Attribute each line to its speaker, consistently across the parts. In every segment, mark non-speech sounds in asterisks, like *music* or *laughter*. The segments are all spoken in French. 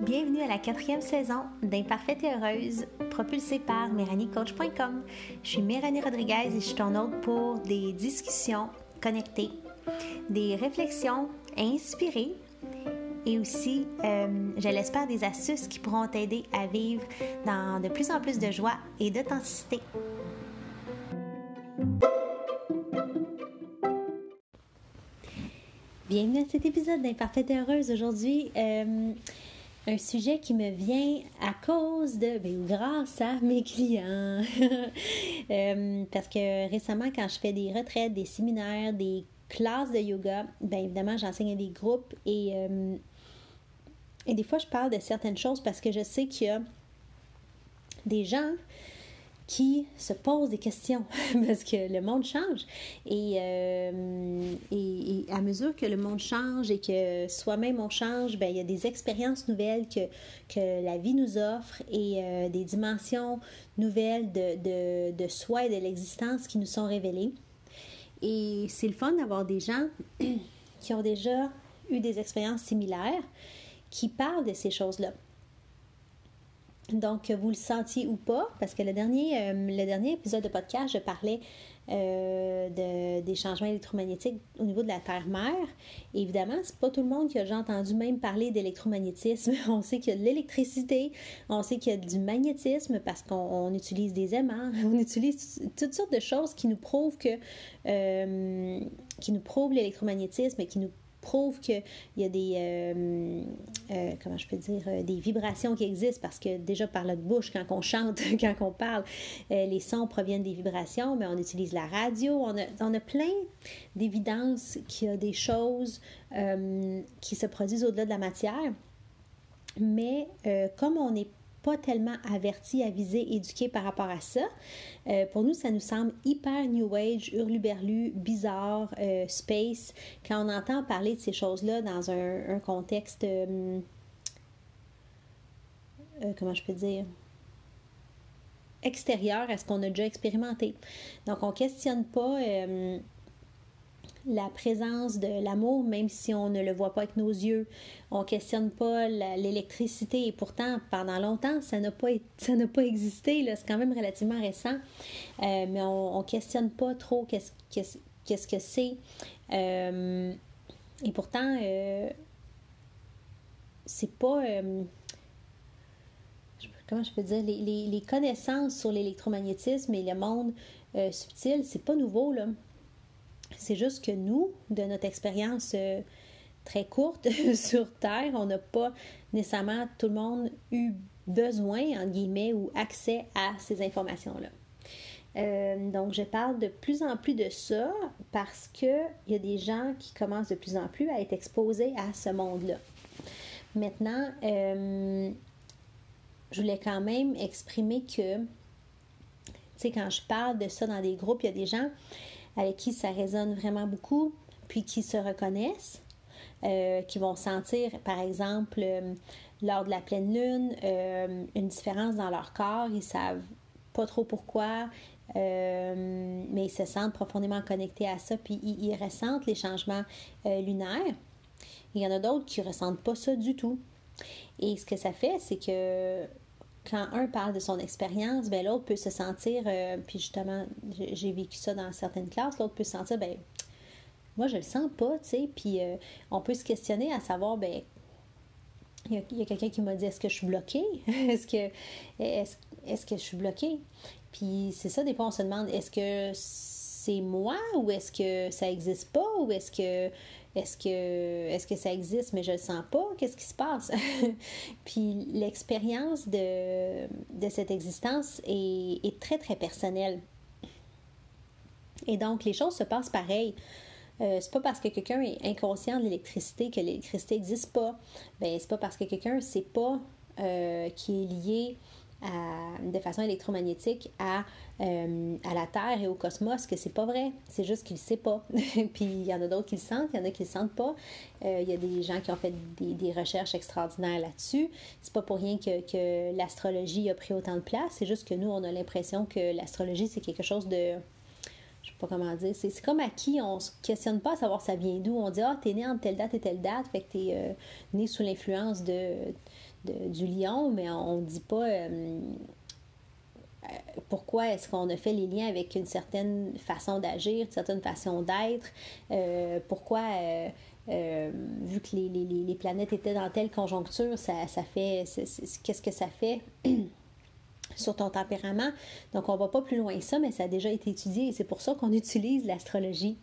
Speaker 1: Bienvenue à la quatrième saison d'Imparfaite et Heureuse, propulsée par MéranieCoach.com. Je suis Méranie Rodriguez et je suis ton hôte pour des discussions connectées, des réflexions inspirées et aussi, euh, je l'espère, des astuces qui pourront t'aider à vivre dans de plus en plus de joie et d'authenticité. Bienvenue à cet épisode d'Imparfaite et Heureuse. Aujourd'hui, euh, un sujet qui me vient à cause de, ben, grâce à mes clients. *laughs* Euh, parce que récemment, quand je fais des retraites, des séminaires, des classes de yoga, bien évidemment, j'enseigne à des groupes et, euh, et des fois, je parle de certaines choses parce que je sais qu'il y a des gens qui se posent des questions *laughs* parce que le monde change. Euh, et, et, à mesure que le monde change et que soi-même on change, ben, il y a des expériences nouvelles que, que la vie nous offre et euh, des dimensions nouvelles de, de, de soi et de l'existence qui nous sont révélées. Et c'est le fun d'avoir des gens *clears throat* qui ont déjà eu des expériences similaires qui parlent de ces choses-là. Donc, vous le sentiez ou pas, parce que le dernier, euh, le dernier épisode de podcast, je parlais euh, de, des changements électromagnétiques au niveau de la Terre-Mère. Évidemment, c'est pas tout le monde qui a déjà entendu même parler d'électromagnétisme. *laughs* On sait qu'il y a de l'électricité, on sait qu'il y a du magnétisme parce qu'on utilise des aimants, *laughs* on utilise toutes sortes de choses qui nous prouvent que euh, qui nous prouvent l'électromagnétisme et qui nous prouve qu'il y a des, euh, euh, comment je peux dire, euh, des vibrations qui existent parce que déjà par notre bouche, quand on chante, *laughs* quand on parle, les sons proviennent des vibrations, mais on utilise la radio, on a, on a plein d'évidences qu'il y a des choses qui se produisent au-delà de la matière. Mais comme on n'est tellement averti, avisé, éduqué par rapport à ça. Euh, pour nous, ça nous semble hyper New Age, hurluberlu, bizarre, euh, space, quand on entend parler de ces choses-là dans un, contexte, euh, comment je peux dire, extérieur à ce qu'on a déjà expérimenté. Donc, on ne questionne pas la présence de l'amour, même si on ne le voit pas avec nos yeux. On ne questionne pas l'électricité et pourtant, pendant longtemps, ça n'a pas, *laughs* pas existé. C'est quand même relativement récent. Euh, mais on ne questionne pas trop qu'est-ce, qu'est-ce, que c'est. Euh, et pourtant, euh, c'est pas. comment je peux dire? Les, connaissances sur l'électromagnétisme et le monde subtil, c'est pas nouveau, là. C'est juste que nous, de notre expérience euh, très courte *laughs* sur Terre, on n'a pas nécessairement tout le monde eu besoin, en guillemets, ou accès à ces informations-là. Euh, donc, je parle de plus en plus de ça parce qu'il y a des gens qui commencent de plus en plus à être exposés à ce monde-là. Maintenant, euh, je voulais quand même exprimer que, tu sais, quand je parle de ça dans des groupes, il y a des gens avec qui ça résonne vraiment beaucoup, puis qui se reconnaissent, euh, qui vont sentir, par exemple, euh, lors de la pleine lune, euh, une différence dans leur corps. Ils savent pas trop pourquoi, mais ils se sentent profondément connectés à ça, puis ils, ressentent les changements lunaires. Il y en a d'autres qui ressentent pas ça du tout. Et ce que ça fait, c'est que quand un parle de son expérience, ben, l'autre peut se sentir, euh, puis justement, j'ai vécu ça dans certaines classes, l'autre peut se sentir, ben, moi, je le sens pas, tu sais, puis euh, on peut se questionner à savoir, ben, il y a, quelqu'un qui m'a dit, est-ce que je suis bloquée? *laughs* est-ce que, est que je suis bloquée? Puis c'est ça, des fois, on se demande, est-ce que c'est moi ou est-ce que ça existe pas ou est-ce que est-ce que, est que ça existe, mais je le sens pas? Qu'est-ce qui se passe? *laughs* Puis l'expérience de, cette existence est, très, très personnelle. Et donc, les choses se passent pareil. Euh, c'est pas parce que quelqu'un est inconscient de l'électricité que l'électricité n'existe pas. Ben, c'est pas parce que quelqu'un ne sait pas euh, qui est lié de façon électromagnétique à, euh, à la Terre et au cosmos que c'est pas vrai. C'est juste qu'il ne sait pas. *laughs* Puis il y en a d'autres qui le sentent, il y en a qui le sentent pas. Euh, il y a des gens qui ont fait des, des recherches extraordinaires là-dessus. C'est pas pour rien que, que l'astrologie a pris autant de place. C'est juste que nous, on a l'impression que l'astrologie, c'est quelque chose de je sais pas comment dire, c'est comme à qui on se questionne pas à savoir ça vient d'où. On dit, ah, t'es né entre telle date et telle date, fait que t'es euh, né sous l'influence de, du lion, mais on dit pas euh, euh, pourquoi est-ce qu'on a fait les liens avec une certaine façon d'agir, une certaine façon d'être, pourquoi, vu que les, les, les, planètes étaient dans telle conjoncture, ça, ça fait, qu'est-ce que ça fait? *clears throat* sur ton tempérament. Donc, on va pas plus loin que ça, mais ça a déjà été étudié et c'est pour ça qu'on utilise l'astrologie.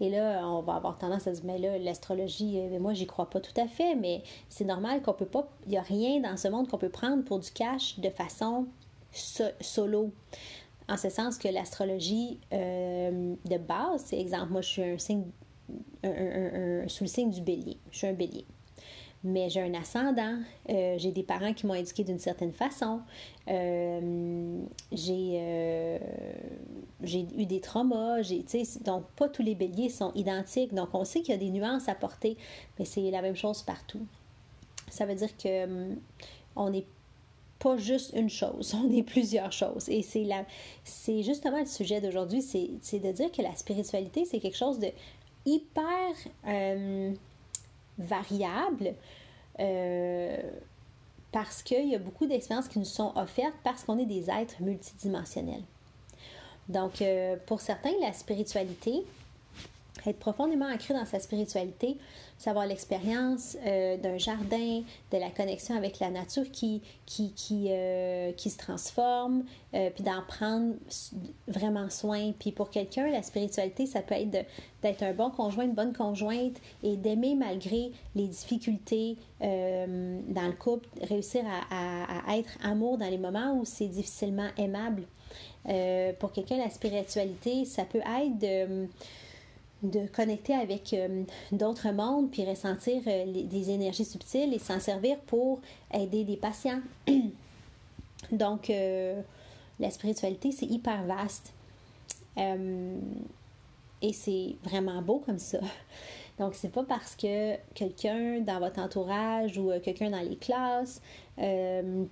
Speaker 1: Et là, on va avoir tendance à se dire, mais là, l'astrologie, euh, moi, j'y crois pas tout à fait, mais c'est normal qu'on peut pas, il n'y a rien dans ce monde qu'on peut prendre pour du cash de façon solo. En ce sens que l'astrologie euh, de base, c'est exemple, moi, je suis un signe, sous le signe du bélier. Je suis un bélier mais j'ai un ascendant, euh, j'ai des parents qui m'ont éduqué d'une certaine façon, euh, euh, j'ai eu des traumas, donc pas tous les béliers sont identiques, donc on sait qu'il y a des nuances à porter, mais c'est la même chose partout. Ça veut dire que hum, on n'est pas juste une chose, *laughs* on est plusieurs choses. Et c'est c'est justement le sujet d'aujourd'hui, c'est de dire que la spiritualité, c'est quelque chose de hyper variable euh, parce qu'il y a beaucoup d'expériences qui nous sont offertes parce qu'on est des êtres multidimensionnels. Donc, euh, pour certains, la spiritualité, être profondément ancré dans sa spiritualité, savoir l'expérience euh, d'un jardin, de la connexion avec la nature qui, qui, qui, euh, qui se transforme, euh, puis d'en prendre vraiment soin. Puis pour quelqu'un, la spiritualité, ça peut être d'être un bon conjoint, une bonne conjointe et d'aimer malgré les difficultés dans le couple, réussir à, à, être amour dans les moments où c'est difficilement aimable. pour quelqu'un, la spiritualité, ça peut être de de connecter avec euh, d'autres mondes, puis ressentir euh, des énergies subtiles et s'en servir pour aider des patients. *clears throat* Donc, euh, la spiritualité, c'est hyper vaste. et c'est vraiment beau comme ça. *laughs* Donc, c'est pas parce que quelqu'un dans votre entourage ou quelqu'un dans les classes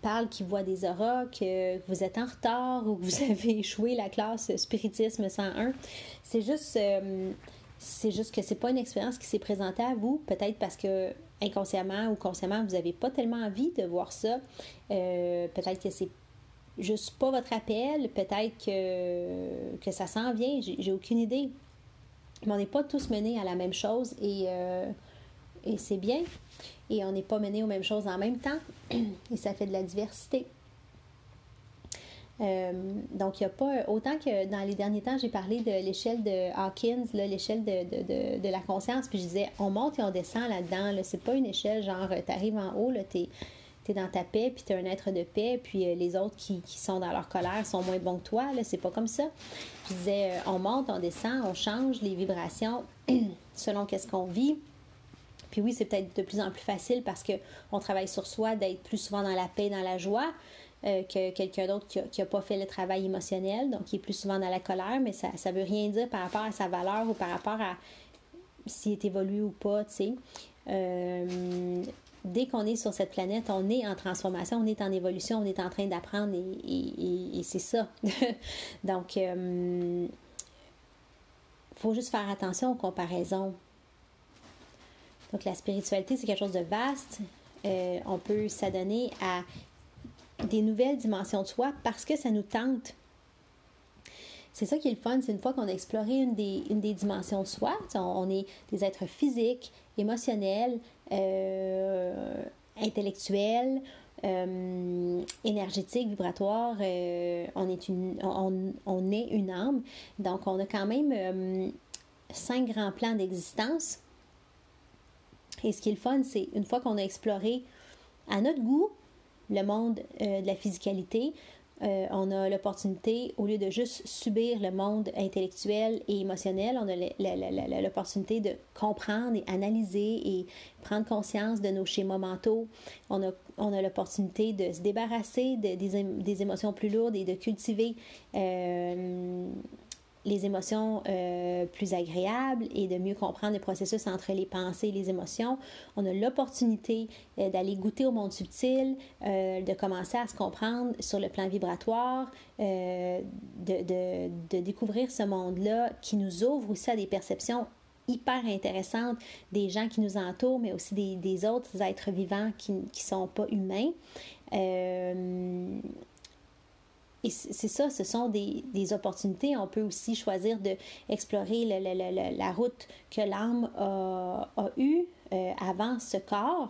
Speaker 1: parle qu'il voit des auras, que vous êtes en retard ou que vous *laughs* avez échoué la classe spiritisme 101. C'est juste c'est juste que c'est pas une expérience qui s'est présentée à vous, peut-être parce que inconsciemment ou consciemment, vous n'avez pas tellement envie de voir ça. Euh, peut-être que c'est juste pas votre appel, peut-être que, que ça s'en vient, j'ai aucune idée. Mais on n'est pas tous menés à la même chose et, euh, et c'est bien. Et on n'est pas menés aux mêmes choses en même temps. *clears throat* Et ça fait de la diversité. Euh, donc, il n'y a pas. Autant que dans les derniers temps, j'ai parlé de l'échelle de Hawkins, l'échelle de, de, la conscience, puis je disais, on monte et on descend là-dedans. Là, c'est pas une échelle genre, tu arrives en haut, tu es, dans ta paix, puis tu es un être de paix, puis euh, les autres qui, qui, sont dans leur colère sont moins bons que toi. Là, c'est pas comme ça. Je disais, euh, on monte, on descend, on change les vibrations *clears throat* selon qu'est-ce qu'on vit. Puis oui, c'est peut-être de plus en plus facile parce qu'on travaille sur soi d'être plus souvent dans la paix, dans la joie. Euh, que quelqu'un d'autre qui n'a pas fait le travail émotionnel, donc qui est plus souvent dans la colère, mais ça ne veut rien dire par rapport à sa valeur ou par rapport à s'il est évolué ou pas, tu sais. Euh, dès qu'on est sur cette planète, on est en transformation, on est en évolution, on est en train d'apprendre et, c'est ça. *laughs* Donc, il euh, faut juste faire attention aux comparaisons. Donc, la spiritualité, c'est quelque chose de vaste. on peut s'adonner à des nouvelles dimensions de soi parce que ça nous tente. C'est ça qui est le fun, c'est une fois qu'on a exploré une des, une des dimensions de soi, on, est des êtres physiques, émotionnels, euh, intellectuels, euh, énergétiques, vibratoires, euh, on, est une, on, est une âme. Donc, on a quand même cinq grands plans d'existence. Et ce qui est le fun, c'est une fois qu'on a exploré à notre goût, le monde euh, de la physicalité, euh, on a l'opportunité, au lieu de juste subir le monde intellectuel et émotionnel, on a l'opportunité de comprendre et analyser et prendre conscience de nos schémas mentaux. On a, on a l'opportunité de se débarrasser de, des, des, émotions plus lourdes et de cultiver euh, les émotions euh, plus agréables et de mieux comprendre le processus entre les pensées et les émotions. On a l'opportunité euh, d'aller goûter au monde subtil, euh, de commencer à se comprendre sur le plan vibratoire, de, de, découvrir ce monde-là qui nous ouvre aussi à des perceptions hyper intéressantes des gens qui nous entourent, mais aussi des, des autres êtres vivants qui ne sont pas humains. Et c'est ça, ce sont des, des, opportunités. On peut aussi choisir d'explorer la route que l'âme a, a eue euh, avant ce corps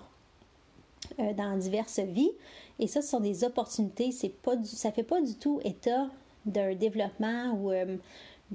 Speaker 1: euh, dans diverses vies. Et ça, ce sont des opportunités. Pas ça fait pas du tout état d'un développement ou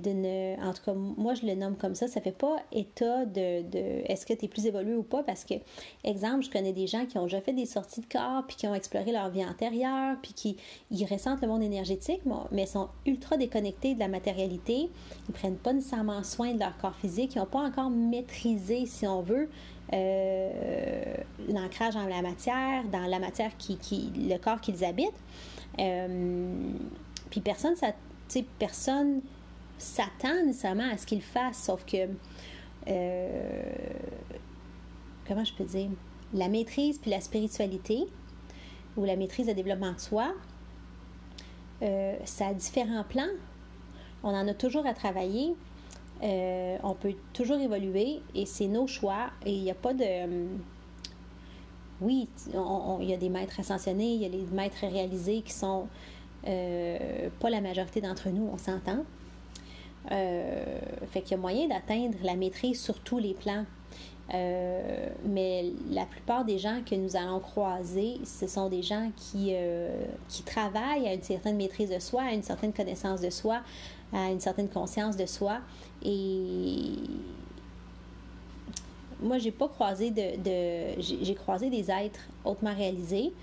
Speaker 1: euh, en tout cas, moi je le nomme comme ça, ça fait pas état de, de est-ce que tu es plus évolué ou pas, parce que, exemple, je connais des gens qui ont déjà fait des sorties de corps, puis qui ont exploré leur vie antérieure, puis qui ressentent le monde énergétique, mais sont ultra déconnectés de la matérialité, ils prennent pas nécessairement soin de leur corps physique, ils n'ont pas encore maîtrisé, si on veut, euh, l'ancrage dans la matière, dans la matière qui, qui le corps qu'ils habitent. Euh, puis personne, ça, personne s'attend nécessairement à ce qu'il fasse, sauf que, euh, comment je peux dire, la maîtrise puis la spiritualité, ou la maîtrise de développement de soi, euh, ça a différents plans. On en a toujours à travailler. Euh, on peut toujours évoluer et c'est nos choix. Et il n'y a pas de. Oui, il y a des maîtres ascensionnés, il y a les maîtres réalisés qui sont pas la majorité d'entre nous, on s'entend. Euh, fait qu'il y a moyen d'atteindre la maîtrise sur tous les plans. Euh, mais la plupart des gens que nous allons croiser, ce sont des gens qui, euh, qui travaillent à une certaine maîtrise de soi, à une certaine connaissance de soi, à une certaine conscience de soi. Et moi, j'ai pas croisé de. j'ai croisé des êtres hautement réalisés,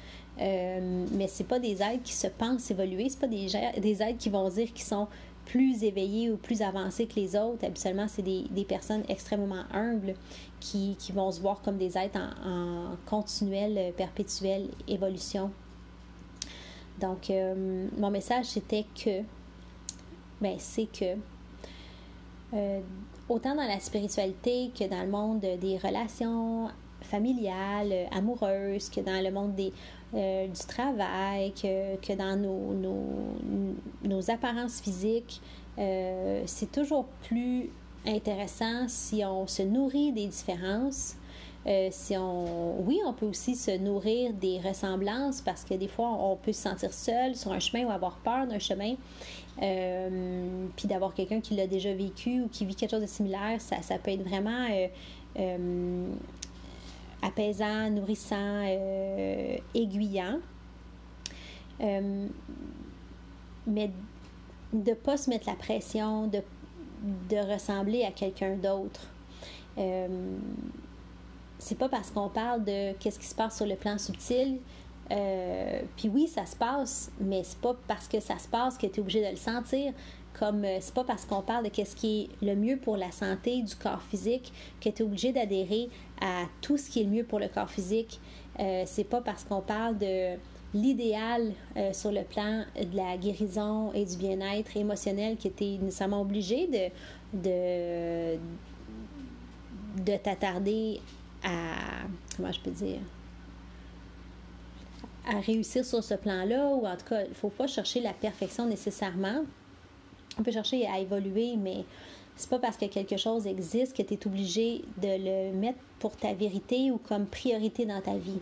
Speaker 1: euh, mais c'est pas des êtres qui se pensent évoluer, c'est pas des, des êtres qui vont dire qu'ils sont plus éveillés ou plus avancés que les autres. Habituellement, c'est des, des, personnes extrêmement humbles qui, qui, vont se voir comme des êtres en, continuelle, euh, perpétuelle évolution. Donc, euh, mon message, c'était que, ben, c'est que, euh, autant dans la spiritualité que dans le monde des relations familiales, amoureuses, que dans le monde des, euh, du travail, que, que dans nos, nos, nos, apparences physiques. Euh, c'est toujours plus intéressant si on se nourrit des différences. Euh, si on, oui, on peut aussi se nourrir des ressemblances parce que des fois, on peut se sentir seul sur un chemin ou avoir peur d'un chemin. puis d'avoir quelqu'un qui l'a déjà vécu ou qui vit quelque chose de similaire, ça, ça peut être vraiment apaisant, nourrissant, euh, aiguillant. Euh, mais de ne pas se mettre la pression de, de ressembler à quelqu'un d'autre. Euh, c'est pas parce qu'on parle de qu'est-ce qui se passe sur le plan subtil. Euh, puis oui, ça se passe, mais c'est pas parce que ça se passe que tu es obligé de le sentir comme euh, c'est pas parce qu'on parle de qu'est-ce qui est le mieux pour la santé du corps physique que tu es obligé d'adhérer à tout ce qui est le mieux pour le corps physique. Euh, c'est pas parce qu'on parle de l'idéal euh, sur le plan de la guérison et du bien-être émotionnel que tu es nécessairement obligé de, de, de t'attarder à. Comment je peux dire? à réussir sur ce plan-là, ou en tout cas, il ne faut pas chercher la perfection nécessairement on peut chercher à évoluer, mais c'est pas parce que quelque chose existe que tu es obligé de le mettre pour ta vérité ou comme priorité dans ta vie.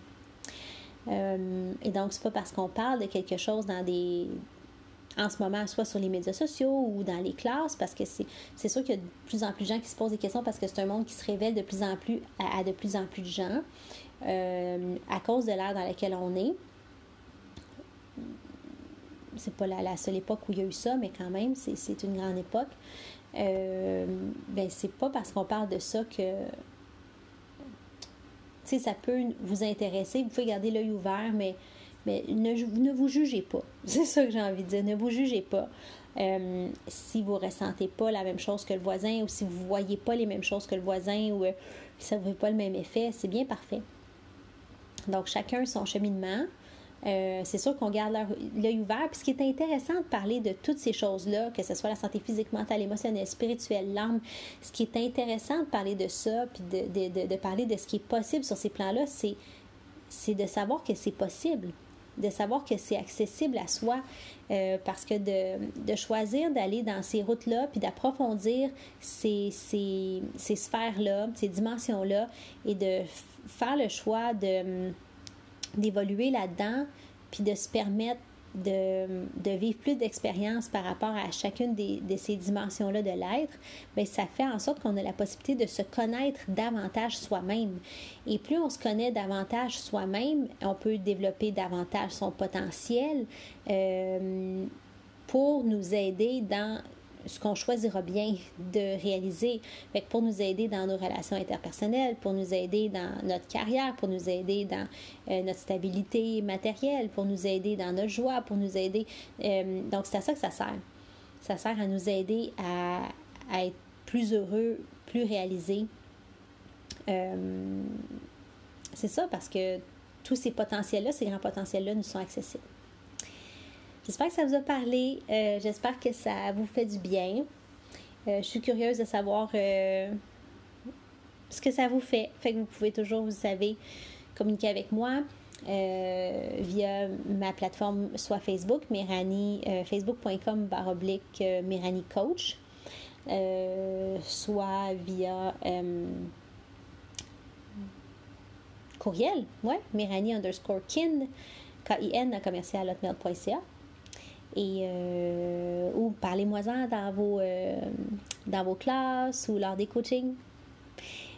Speaker 1: Euh, et donc, c'est pas parce qu'on parle de quelque chose dans des. En ce moment, soit sur les médias sociaux ou dans les classes, parce que c'est sûr qu'il y a de plus en plus de gens qui se posent des questions parce que c'est un monde qui se révèle de plus en plus à, de plus en plus de gens euh, à cause de l'ère dans laquelle on est c'est pas la, seule époque où il y a eu ça, mais quand même, c'est une grande époque. Euh, ben, c'est pas parce qu'on parle de ça que. Tu sais, ça peut vous intéresser. Vous pouvez garder l'œil ouvert, mais, mais ne, ne vous jugez pas. *laughs* C'est ça que j'ai envie de dire. Ne vous jugez pas. Euh, si vous ressentez pas la même chose que le voisin ou si vous voyez pas les mêmes choses que le voisin ou euh, ça ne fait pas le même effet, c'est bien parfait. Donc, chacun son cheminement. Euh, c'est sûr qu'on garde l'œil ouvert. Puis ce qui est intéressant de parler de toutes ces choses-là, que ce soit la santé physique, mentale, émotionnelle, spirituelle, l'âme, ce qui est intéressant de parler de ça, puis de, de, de parler de ce qui est possible sur ces plans-là, c'est, c'est de savoir que c'est possible de savoir que c'est accessible à soi, euh, parce que de, de choisir d'aller dans ces routes-là, puis d'approfondir ces, ces, ces sphères-là, ces dimensions-là, et de faire le choix de, d'évoluer là-dedans, puis de se permettre de, vivre plus d'expérience par rapport à chacune de ces dimensions-là de l'être, bien, ça fait en sorte qu'on a la possibilité de se connaître davantage soi-même. Et plus on se connaît davantage soi-même, on peut développer davantage son potentiel euh, pour nous aider dans ce qu'on choisira bien de réaliser. Pour nous aider dans nos relations interpersonnelles, pour nous aider dans notre carrière, pour nous aider dans euh, notre stabilité matérielle, pour nous aider dans notre joie, pour nous aider. Euh, donc, c'est à ça que ça sert. Ça sert à nous aider à, à être plus heureux, plus réalisés. Euh, c'est ça parce que tous ces potentiels-là, ces grands potentiels-là nous sont accessibles. J'espère que ça vous a parlé. Euh, j'espère que ça vous fait du bien. Euh, je suis curieuse de savoir euh, ce que ça vous fait. Fait que vous pouvez toujours, vous savez, communiquer avec moi via ma plateforme, soit Facebook, Méranie, facebook.com baroblique Méranie Coach, soit via courriel, ouais, Méranie underscore kin, K-I-N, commercial hotmail.ca et euh, ou parlez-moi-en dans vos, euh, dans vos classes ou lors des coachings.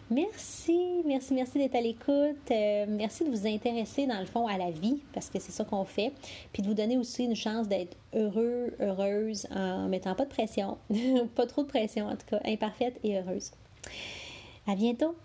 Speaker 1: Merci, merci, merci d'être à l'écoute. Euh, merci de vous intéresser dans le fond à la vie parce que c'est ça qu'on fait. Puis de vous donner aussi une chance d'être heureux, heureuse en mettant pas de pression, *laughs* pas trop de pression en tout cas, imparfaite et heureuse. À bientôt.